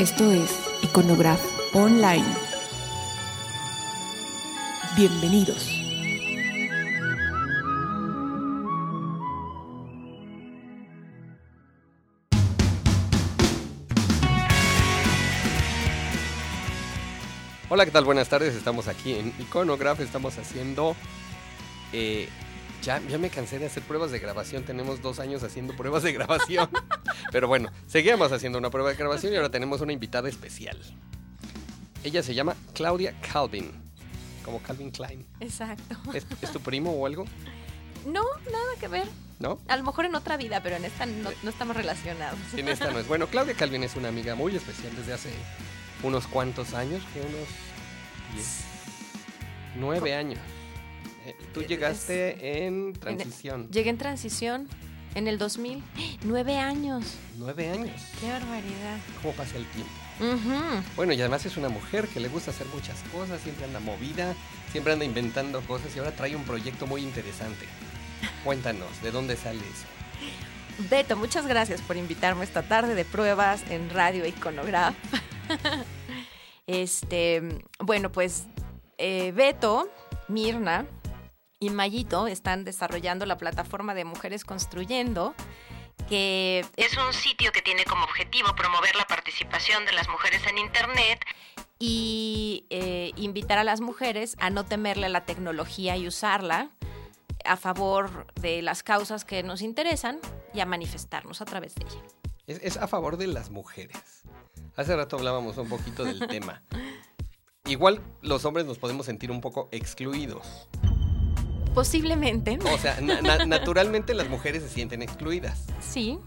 Esto es Iconograph Online. Bienvenidos. Hola, ¿qué tal? Buenas tardes. Estamos aquí en Iconograph. Estamos haciendo. eh, ya, ya me cansé de hacer pruebas de grabación. Tenemos dos años haciendo pruebas de grabación. Pero bueno, seguimos haciendo una prueba de grabación y ahora tenemos una invitada especial. Ella se llama Claudia Calvin. Como Calvin Klein. Exacto. ¿Es, es tu primo o algo? No, nada que ver. ¿No? A lo mejor en otra vida, pero en esta no, no estamos relacionados. En esta no es. Bueno, Claudia Calvin es una amiga muy especial desde hace unos cuantos años, que unos 10, 9 años. Eh, tú llegaste en transición. Llegué en transición en el 2000. ¡Nueve años! 9 años. ¡Qué barbaridad! ¿Cómo pasa el tiempo? Bueno, y además es una mujer que le gusta hacer muchas cosas, siempre anda movida, siempre anda inventando cosas y ahora trae un proyecto muy interesante. Cuéntanos, ¿de dónde sale eso? Beto, muchas gracias por invitarme esta tarde de pruebas en Radio Iconograph. este, bueno, pues eh, Beto, Mirna y Mayito están desarrollando la plataforma de Mujeres Construyendo, que Es un sitio que tiene como objetivo promover la participación de las mujeres en Internet y eh, invitar a las mujeres a no temerle a la tecnología y usarla a favor de las causas que nos interesan y a manifestarnos a través de ella. Es, es a favor de las mujeres. Hace rato hablábamos un poquito del tema. Igual los hombres nos podemos sentir un poco excluidos. Posiblemente, O sea, na- na- naturalmente las mujeres se sienten excluidas. sí,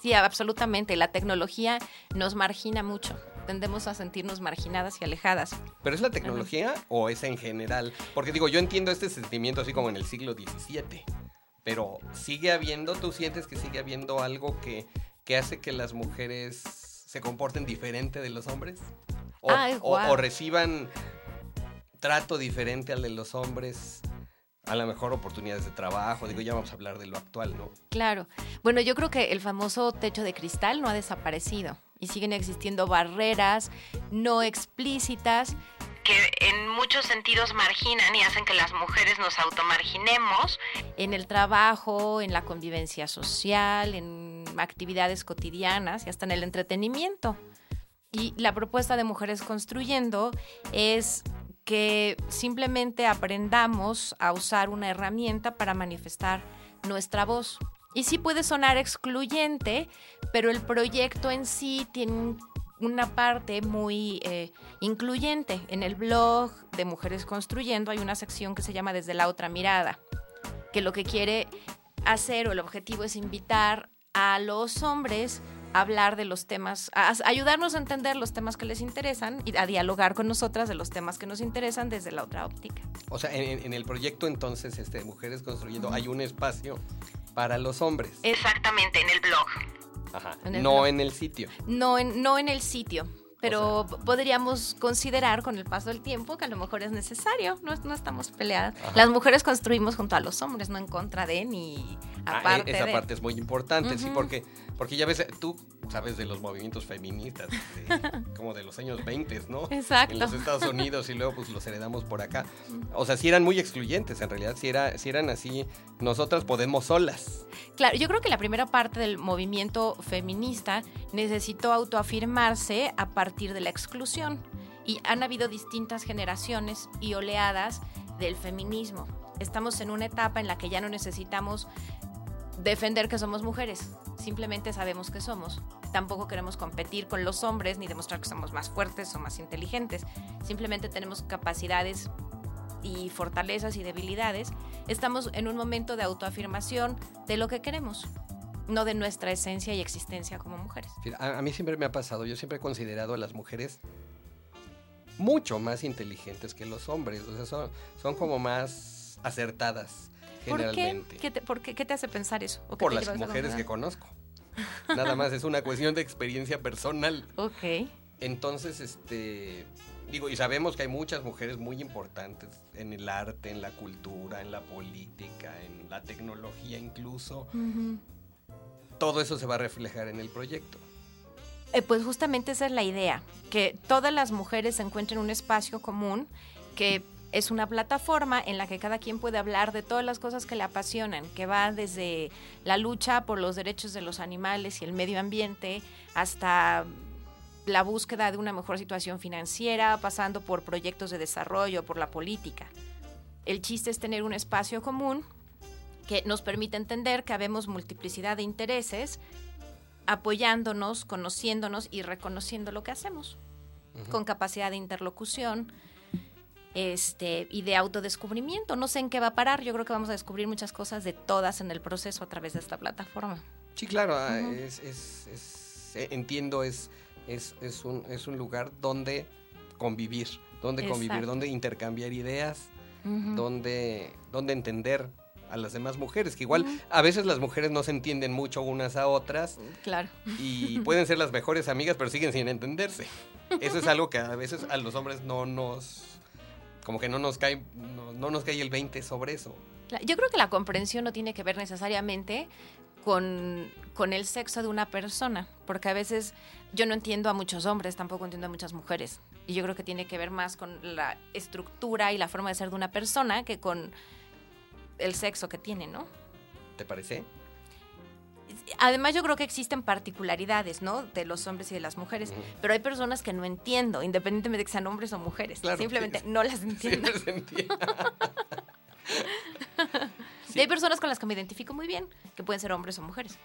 sí, absolutamente. La tecnología nos margina mucho. Tendemos a sentirnos marginadas y alejadas. ¿Pero es la tecnología o es en general? Porque digo, yo entiendo este sentimiento así como en el siglo XVII. Pero sigue habiendo, tú sientes que sigue habiendo algo que, que hace que las mujeres se comporten diferente de los hombres? O, Ay, o reciban trato diferente al de los hombres, a lo mejor oportunidades de trabajo, digo, ya vamos a hablar de lo actual, ¿no? Claro. Bueno, yo creo que el famoso techo de cristal no ha desaparecido y siguen existiendo barreras no explícitas que en muchos sentidos marginan y hacen que las mujeres nos automarginemos. en el trabajo, en la convivencia social, en actividades cotidianas y hasta en el entretenimiento. Y la propuesta de Mujeres Construyendo es que simplemente aprendamos a usar una herramienta para manifestar nuestra voz. Y sí puede sonar excluyente, pero el proyecto en sí tiene un- una parte muy eh, incluyente. En el blog de Mujeres Construyendo hay una sección que se llama Desde la otra mirada que lo que quiere hacer o el objetivo es invitar a los hombres hablar de los temas, a ayudarnos a entender los temas que les interesan y a dialogar con nosotras de los temas que nos interesan desde la otra óptica. O sea, en, el proyecto entonces, este, Mujeres Construyendo, hay un espacio para los hombres. Exactamente, en el blog. Ajá, en el no blog. en el sitio. No en, no en el sitio, pero podríamos considerar con el paso del tiempo que a lo mejor es necesario, no, no estamos peleadas. Ajá. Las mujeres construimos junto a los hombres, no en contra de ni Ah, aparte e- esa de. parte es muy importante, sí, porque, porque ya ves, tú sabes de los movimientos feministas, de- como de los años 20, ¿no? Exacto. En los Estados Unidos y luego pues los heredamos por acá. O sea, sí eran muy excluyentes, en realidad, si, era, si eran así, nosotras podemos solas. Claro, yo creo que la primera parte del movimiento feminista necesitó autoafirmarse a partir de la exclusión. Y han habido distintas generaciones y oleadas del feminismo. Estamos en una etapa en la que ya no necesitamos defender que somos mujeres, simplemente sabemos que somos. Tampoco queremos competir con los hombres ni demostrar que somos más fuertes o más inteligentes. Simplemente tenemos capacidades y fortalezas y debilidades. Estamos en un momento de autoafirmación de lo que queremos, no de nuestra esencia y existencia como mujeres. A mí siempre me ha pasado, yo siempre he considerado a las mujeres mucho más inteligentes que los hombres, o sea, son, son como más acertadas ¿Por qué? generalmente. ¿Qué te, por qué, qué te hace pensar eso? ¿O qué Por las mujeres que conozco. Nada más, es una cuestión de experiencia personal. Ok. Entonces, este, digo, y sabemos que hay muchas mujeres muy importantes en el arte, en la cultura, en la política, en la tecnología incluso. Todo eso se va a reflejar en el proyecto. Eh, pues justamente esa es la idea, que todas las mujeres encuentren un espacio común que es una plataforma en la que cada quien puede hablar de todas las cosas que le apasionan, que va desde la lucha por los derechos de los animales y el medio ambiente hasta la búsqueda de una mejor situación financiera, pasando por proyectos de desarrollo, por la política. El chiste es tener un espacio común que nos permite entender que habemos multiplicidad de intereses, apoyándonos, conociéndonos y reconociendo lo que hacemos, con capacidad de interlocución este, y de autodescubrimiento. No sé en qué va a parar, yo creo que vamos a descubrir muchas cosas de todas en el proceso a través de esta plataforma. Sí, claro, ah, es, es, es, eh, entiendo, es, es, es, un, es un lugar donde convivir, donde convivir, donde intercambiar ideas, donde, donde entender a las demás mujeres, que igual a veces las mujeres no se entienden mucho unas a otras Claro. y pueden ser las mejores amigas, pero siguen sin entenderse. Eso es algo que a veces a los hombres no nos, como que no nos cae, no, no nos cae el 20 sobre eso. Yo creo que la comprensión no tiene que ver necesariamente con, con el sexo de una persona, porque a veces yo no entiendo a muchos hombres, tampoco entiendo a muchas mujeres. Y yo creo que tiene que ver más con la estructura y la forma de ser de una persona que con el sexo que tiene, ¿no? ¿Te parece? Además, yo creo que existen particularidades, ¿no? De los hombres y de las mujeres. Pero hay personas que no entiendo, independientemente de que sean hombres o mujeres. Claro, Simplemente sí. no las entiendo. Se entiende. Y hay personas con las que me identifico muy bien, que pueden ser hombres o mujeres.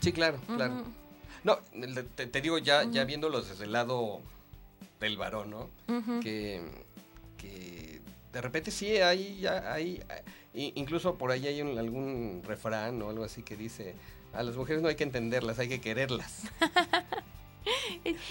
Sí, claro, claro. No, te, te digo ya, ya viéndolos desde el lado del varón, ¿no? Que, que de repente sí hay, ya hay, i- incluso por ahí hay un- algún refrán o algo así que dice, a las mujeres no hay que entenderlas, hay que quererlas.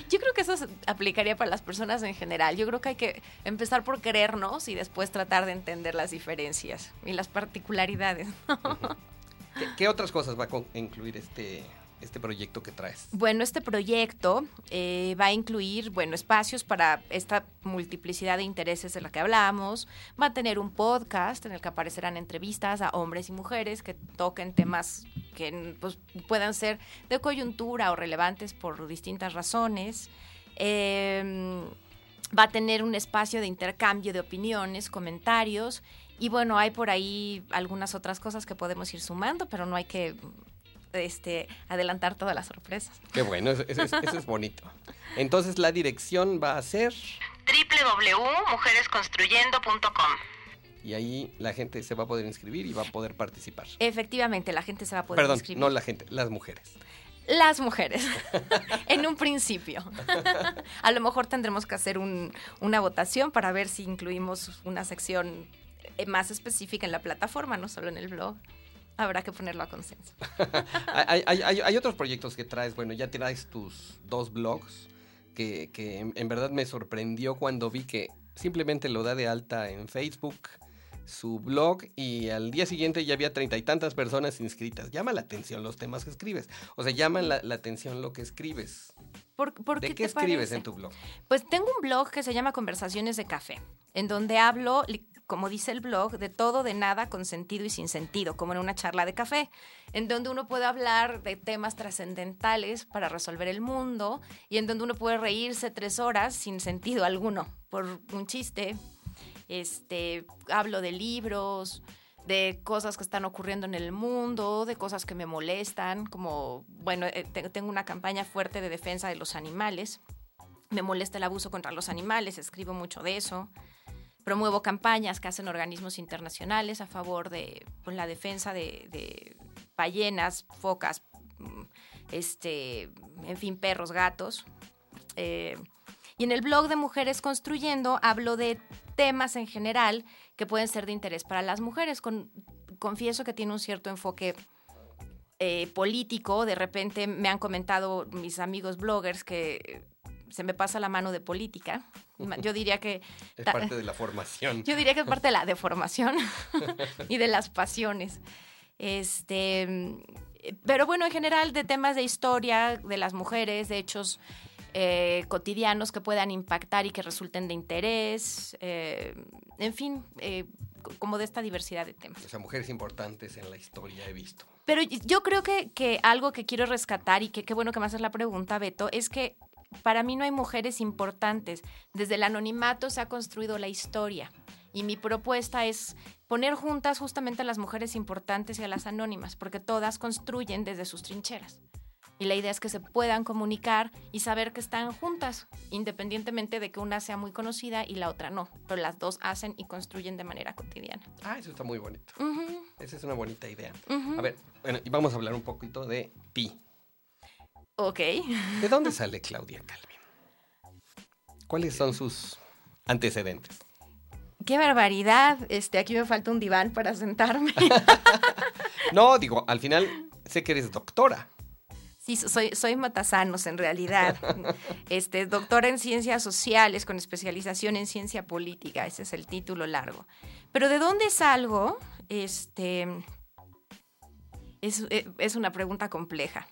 Yo creo que eso se aplicaría para las personas en general. Yo creo que hay que empezar por querernos y después tratar de entender las diferencias y las particularidades. ¿Qué, qué otras cosas va a incluir este, este proyecto que traes? Bueno, este proyecto eh, va a incluir, bueno, espacios para esta multiplicidad de intereses de la que hablamos. Va a tener un podcast en el que aparecerán entrevistas a hombres y mujeres que toquen temas que pues, puedan ser de coyuntura o relevantes por distintas razones. Eh, va a tener un espacio de intercambio de opiniones, comentarios. Y bueno, hay por ahí algunas otras cosas que podemos ir sumando, pero no hay que este, adelantar todas las sorpresas. Qué bueno, eso, eso es, eso es bonito. Entonces la dirección va a ser, www.mujeresconstruyendo.com. y ahí la gente se va a poder inscribir y va a poder participar. Efectivamente, la gente se va a poder Perdón, inscribir. no la gente, las mujeres. Las mujeres, en un principio. a lo mejor tendremos que hacer un- una votación para ver si incluimos una sección eh, más específica en la plataforma, no solo en el blog. Habrá que ponerlo a consenso. hay, hay- hay- hay otros proyectos que traes, bueno, ya traes tus dos blogs, que, que en, en verdad me sorprendió cuando vi que simplemente lo da de alta en Facebook, su blog, y al día siguiente ya había treinta y tantas personas inscritas. Llama la atención los temas que escribes, o sea, llama la, la atención lo que escribes. ¿Por, por ¿De qué, qué te escribes parece? en tu blog? Pues tengo un blog que se llama Conversaciones de Café, en donde hablo, como dice el blog, de todo, de nada, con sentido y sin sentido, como en una charla de café, en donde uno puede hablar de temas trascendentales para resolver el mundo y en donde uno puede reírse tres horas sin sentido alguno, por un chiste. Este, hablo de libros, de cosas que están ocurriendo en el mundo, de cosas que me molestan, como, bueno, eh, te- tengo una campaña fuerte de defensa de los animales. Me molesta el abuso contra los animales, escribo mucho de eso. Promuevo campañas que hacen organismos internacionales a favor de la defensa de, de ballenas, focas, mm, este, en fin, perros, gatos. Eh, y en el blog de Mujeres Construyendo hablo de temas en general que pueden ser de interés para las mujeres. Con- confieso que tiene un cierto enfoque eh, político. De repente me han comentado mis amigos bloggers que se me pasa la mano de política. Yo diría que Es parte de la formación. yo diría que es parte de la deformación y de las pasiones. Este, pero bueno, en general de temas de historia de las mujeres, de hechos eh, cotidianos que puedan impactar y que resulten de interés, eh, en fin, eh, co- como de esta diversidad de temas. O sea, mujeres importantes en la historia he visto. Pero yo creo que, que algo que quiero rescatar y que qué bueno que me haces la pregunta, Beto, es que para mí no hay mujeres importantes. Desde el anonimato se ha construido la historia. Y mi propuesta es poner juntas justamente a las mujeres importantes y a las anónimas, porque todas construyen desde sus trincheras. Y la idea es que se puedan comunicar y saber que están juntas, independientemente de que una sea muy conocida y la otra no. Pero las dos hacen y construyen de manera cotidiana. Ah, eso está muy bonito. Esa es una bonita idea. A ver, bueno, y vamos a hablar un poquito de ti. Ok. ¿De dónde sale Claudia Calvin? ¿Cuáles son sus antecedentes? Qué barbaridad. Este, aquí me falta un diván para sentarme. No, digo, al final sé que eres doctora. Sí, soy, soy matasanos en realidad. Este, doctora en ciencias sociales con especialización en ciencia política. Ese es el título largo. Pero ¿de dónde salgo? Este, es, eh, es una pregunta compleja.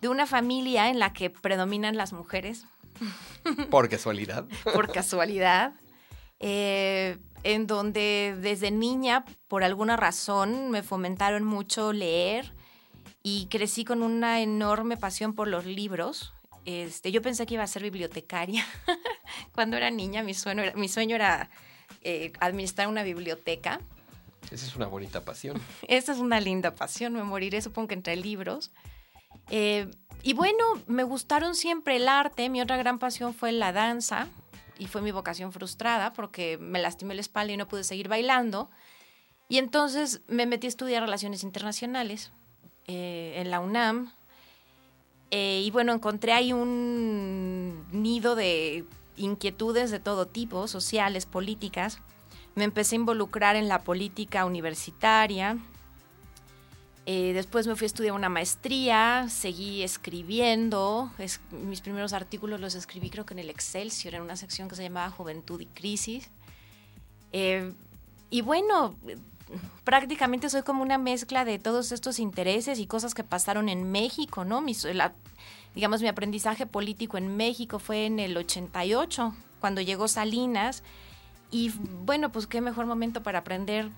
De una familia en la que predominan las mujeres, Por casualidad. por casualidad, eh, en donde desde niña, por alguna razón, me fomentaron mucho leer y crecí con una enorme pasión por los libros. Este, yo pensé que iba a ser bibliotecaria. Cuando era niña, mi sueño era, mi sueño era eh, administrar una biblioteca. Esa es una bonita pasión. Esta es una linda pasión, me moriré supongo que entre libros. Eh, y bueno, me gustaron siempre el arte, mi otra gran pasión fue la danza y fue mi vocación frustrada porque me lastimé la espalda y no pude seguir bailando. Y entonces me metí a estudiar relaciones internacionales eh, en la UNAM. Eh, y bueno, encontré ahí un nido de inquietudes de todo tipo, sociales, políticas. Me empecé a involucrar en la política universitaria. Eh, después me fui a estudiar una maestría, seguí escribiendo. Es- mis primeros artículos los escribí creo que en el Excelsior, en una sección que se llamaba Juventud y Crisis. Y bueno, prácticamente soy como una mezcla de todos estos intereses y cosas que pasaron en México, ¿no? Mi, la- digamos, mi aprendizaje político en México fue en el 88, cuando llegó Salinas. Y bueno, pues qué mejor momento para aprender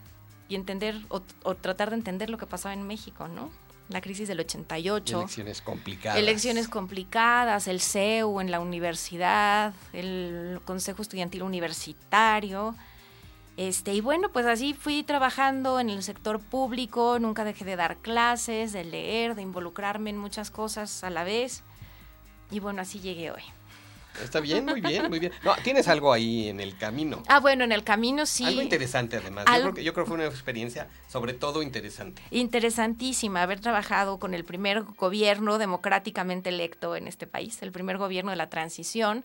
y entender o, o tratar de entender lo que pasaba en México, ¿no? La crisis del 88. Elecciones complicadas. Elecciones complicadas, el CEU en la universidad, el Consejo Estudiantil Universitario. Este, y bueno, pues así fui trabajando en el sector público, nunca dejé de dar clases, de leer, de involucrarme en muchas cosas a la vez. Y bueno, así llegué hoy. Está bien, muy bien, muy bien. No, tienes algo ahí en el camino. Ah, bueno, en el camino sí. Algo interesante además. Algo- Yo, creo que, yo creo que fue una experiencia sobre todo interesante. Interesantísima haber trabajado con el primer gobierno democráticamente electo en este país, el primer gobierno de la transición,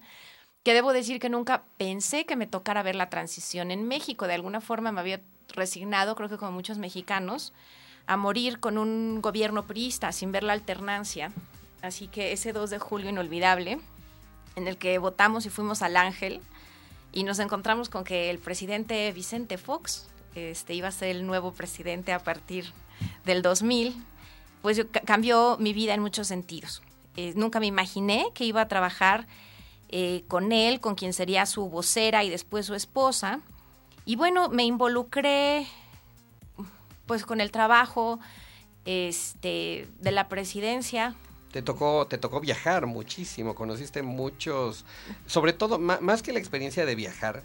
que debo decir que nunca pensé que me tocara ver la transición en México. De alguna forma me había resignado, creo que como muchos mexicanos, a morir con un gobierno priista sin ver la alternancia. Así que ese 2 de julio inolvidable, en el que votamos y fuimos al Ángel, y nos encontramos con que el presidente Vicente Fox este, iba a ser el nuevo presidente a partir del 2000, pues cambió mi vida en muchos sentidos. Eh, nunca me imaginé que iba a trabajar eh, con él, con quien sería su vocera y después su esposa. Y bueno, me involucré pues con el trabajo este, de la presidencia, Te tocó, te tocó viajar muchísimo, conociste muchos, sobre todo, más que la experiencia de viajar,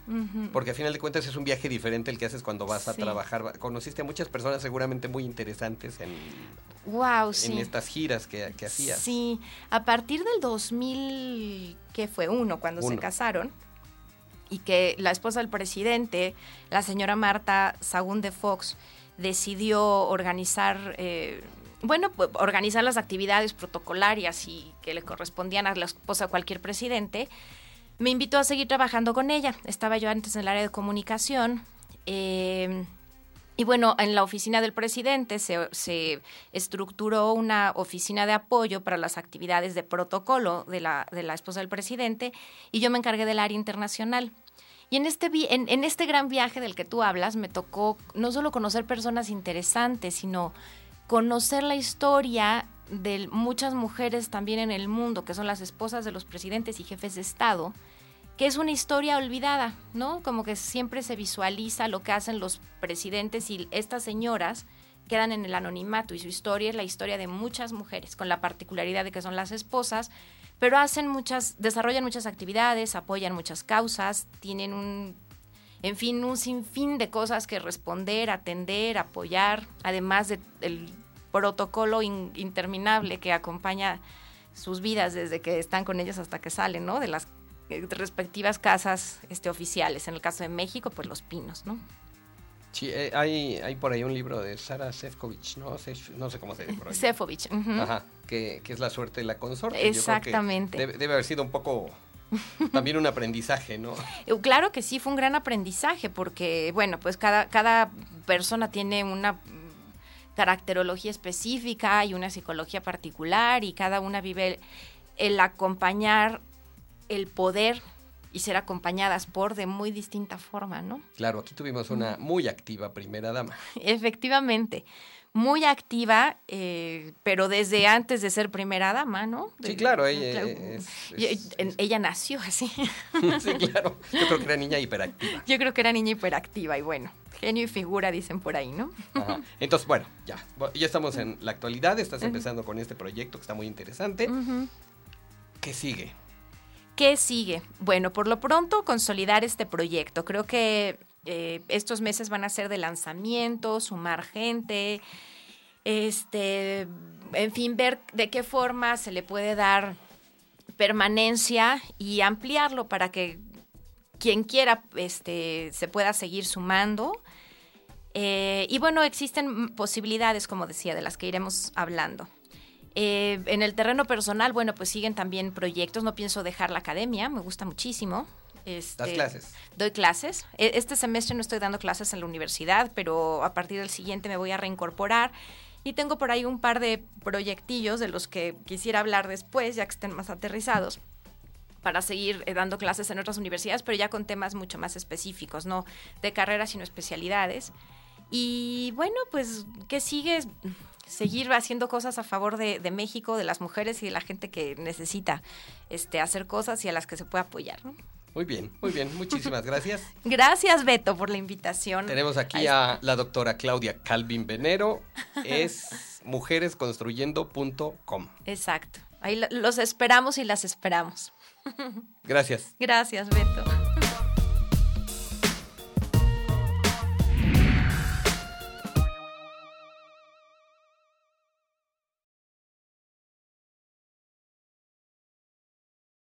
porque a final de cuentas es un viaje diferente el que haces cuando vas a trabajar. Conociste a muchas personas seguramente muy interesantes en, Wow, sí. en estas giras que, que hacías. Sí, a partir del 2000, que fue uno, cuando se casaron, y que la esposa del presidente, la señora Marta Sagún de Fox, decidió organizar, eh, bueno, pues, organizar las actividades protocolarias y que le correspondían a la esposa de cualquier presidente, me invitó a seguir trabajando con ella. Estaba yo antes en el área de comunicación. eh, y bueno, en la oficina del presidente se, se estructuró una oficina de apoyo para las actividades de protocolo de la, de la esposa del presidente y yo me encargué del área internacional. Y en este, en, en este gran viaje del que tú hablas me tocó no solo conocer personas interesantes, sino conocer la historia de muchas mujeres también en el mundo, que son las esposas de los presidentes y jefes de Estado, que es una historia olvidada, ¿no? Como que siempre se visualiza lo que hacen los presidentes y estas señoras quedan en el anonimato y su historia es la historia de muchas mujeres, con la particularidad de que son las esposas, pero hacen muchas, desarrollan muchas actividades, apoyan muchas causas, tienen un, en fin, un sinfín de cosas que responder, atender, apoyar, además del protocolo interminable que acompaña sus vidas desde que están con ellas hasta que salen, ¿no? De las eh, respectivas casas este, oficiales. En el caso de México, pues Los Pinos, ¿no? Sí, eh, hay, hay por ahí un libro de Sara Sefcovic, ¿no? no sé cómo se dice por Sefcovic. Ajá, que, es la suerte de la consorte. Exactamente. debe, haber sido un poco también un aprendizaje, ¿no? Eh, claro que sí, fue un gran aprendizaje porque, bueno, pues cada, cada persona tiene una caracterología específica y una psicología particular y cada una vive el acompañar el poder y ser acompañadas por de muy distinta forma, ¿no? Claro, aquí tuvimos una muy activa primera dama. Efectivamente, muy activa, eh, pero desde antes de ser primera dama, ¿no? sí, claro, ella, ella nació así. sí, claro, yo creo que era niña hiperactiva. Yo creo que era niña hiperactiva y bueno, genio y figura dicen por ahí, ¿no? Entonces, bueno, ya, ya estamos en la actualidad, estás empezando con este proyecto que está muy interesante. ¿Qué sigue? ¿Qué sigue? Bueno, por lo pronto consolidar este proyecto. Creo que eh, estos meses van a ser de lanzamiento, sumar gente, este, en fin, ver de qué forma se le puede dar permanencia y ampliarlo para que quien quiera este, se pueda seguir sumando. Eh, y bueno, existen posibilidades, como decía, de las que iremos hablando. Eh, en el terreno personal, bueno, pues siguen también proyectos. No pienso dejar la academia, me gusta muchísimo. Este, ¿Das clases? Doy clases. E, este semestre no estoy dando clases en la universidad, pero a partir del siguiente me voy a reincorporar. Y tengo por ahí un par de proyectillos de los que quisiera hablar después, ya que estén más aterrizados para seguir eh, dando clases en otras universidades, pero ya con temas mucho más específicos, no de carreras, sino especialidades. Y bueno, pues, ¿qué sigue? seguir haciendo cosas a favor de, México, de las mujeres y de la gente que necesita este, hacer cosas y a las que se puede apoyar. Muy bien, muy bien. Muchísimas gracias. gracias, Beto, por la invitación. Tenemos aquí a la doctora Claudia Calvin Venero. Es mujeresconstruyendo.com. Exacto. Ahí los esperamos y las esperamos. Gracias. Gracias, Beto.